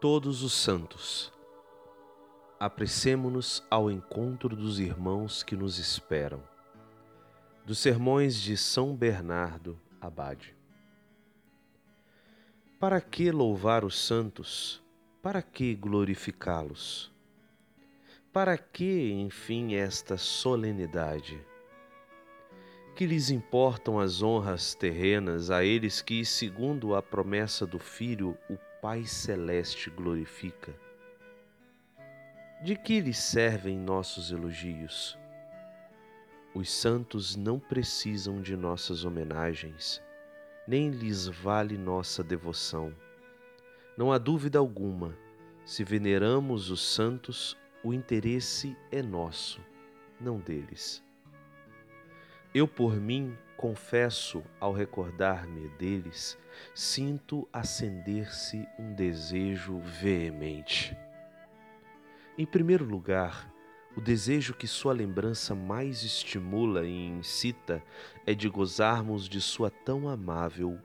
Todos os santos. Apressemo-nos ao encontro dos irmãos que nos esperam. Dos sermões de São Bernardo Abade. Para que louvar os santos? Para que glorificá-los? Para que, enfim, esta solenidade? Que lhes importam as honras terrenas a eles que, segundo a promessa do Filho, o Pai Celeste glorifica? De que lhes servem nossos elogios? Os santos não precisam de nossas homenagens, nem lhes vale nossa devoção. Não há dúvida alguma, se veneramos os santos, o interesse é nosso, não deles. Eu, por mim, confesso, ao recordar-me deles, sinto acender-se um desejo veemente. Em primeiro lugar, o desejo que sua lembrança mais estimula e incita é de gozarmos de sua tão amável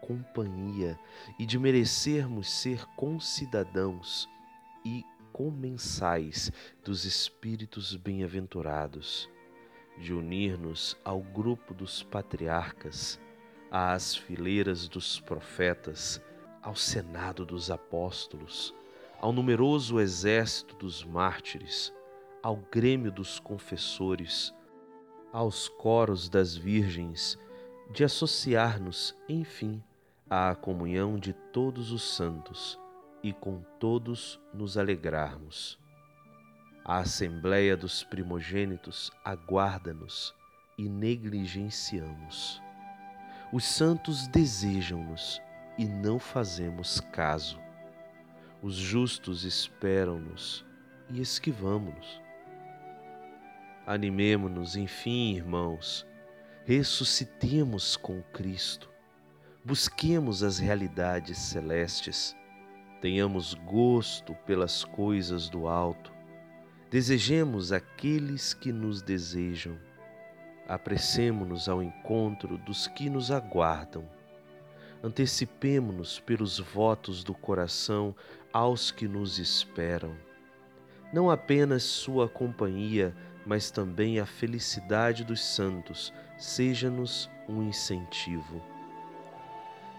companhia e de merecermos ser concidadãos e comensais dos espíritos bem-aventurados de unir-nos ao grupo dos patriarcas, às fileiras dos profetas, ao senado dos apóstolos, ao numeroso exército dos mártires, ao grêmio dos confessores, aos coros das virgens, de associar-nos, enfim, à comunhão de todos os santos e com todos nos alegrarmos. A Assembleia dos Primogênitos aguarda-nos e negligenciamos. Os santos desejam-nos e não fazemos caso. Os justos esperam-nos e esquivamos-nos. Animemo-nos, enfim, irmãos, ressuscitemos com Cristo, busquemos as realidades celestes, tenhamos gosto pelas coisas do alto Desejemos aqueles que nos desejam. Apressemo-nos ao encontro dos que nos aguardam. Antecipemo-nos pelos votos do coração aos que nos esperam. Não apenas sua companhia, mas também a felicidade dos santos, seja-nos um incentivo.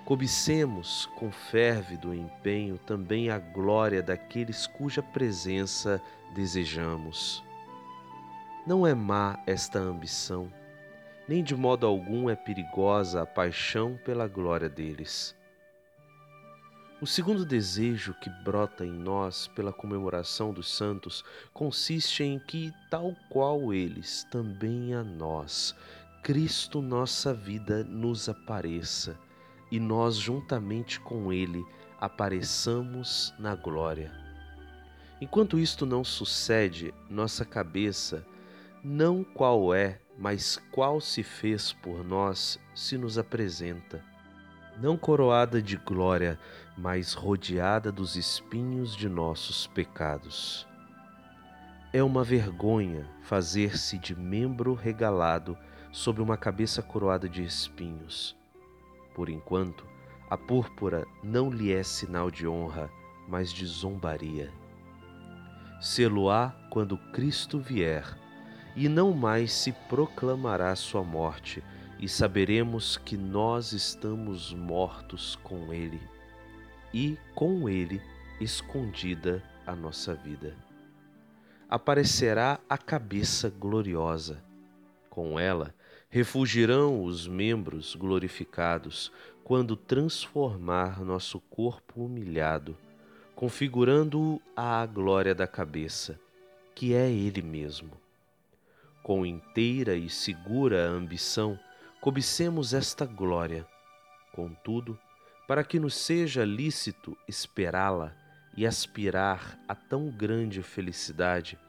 Cobicemos com férvido empenho também a glória daqueles cuja presença desejamos. Não é má esta ambição, nem de modo algum é perigosa a paixão pela glória deles. O segundo desejo que brota em nós pela comemoração dos santos consiste em que, tal qual eles, também a nós, Cristo, nossa vida, nos apareça e nós, juntamente com Ele, apareçamos na glória. Enquanto isto não sucede, nossa cabeça, não qual é, mas qual se fez por nós, se nos apresenta, não coroada de glória, mas rodeada dos espinhos de nossos pecados. É uma vergonha fazer-se de membro regalado sobre uma cabeça coroada de espinhos por enquanto, a púrpura não lhe é sinal de honra, mas de zombaria. Sê-lo-á quando Cristo vier, e não mais se proclamará sua morte, e saberemos que nós estamos mortos com Ele, e com Ele escondida a nossa vida. Aparecerá a cabeça gloriosa. Com ela, refugirão os membros glorificados quando transformar nosso corpo humilhado, configurando-o à glória da cabeça, que é Ele mesmo. Com inteira e segura ambição, cobicemos esta glória. Contudo, para que nos seja lícito esperá-la e aspirar a tão grande felicidade,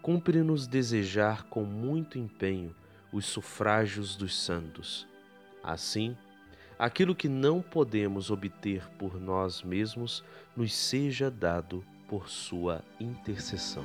cumpre-nos desejar com muito empenho os sufrágios dos santos. Assim, aquilo que não podemos obter por nós mesmos nos seja dado por sua intercessão.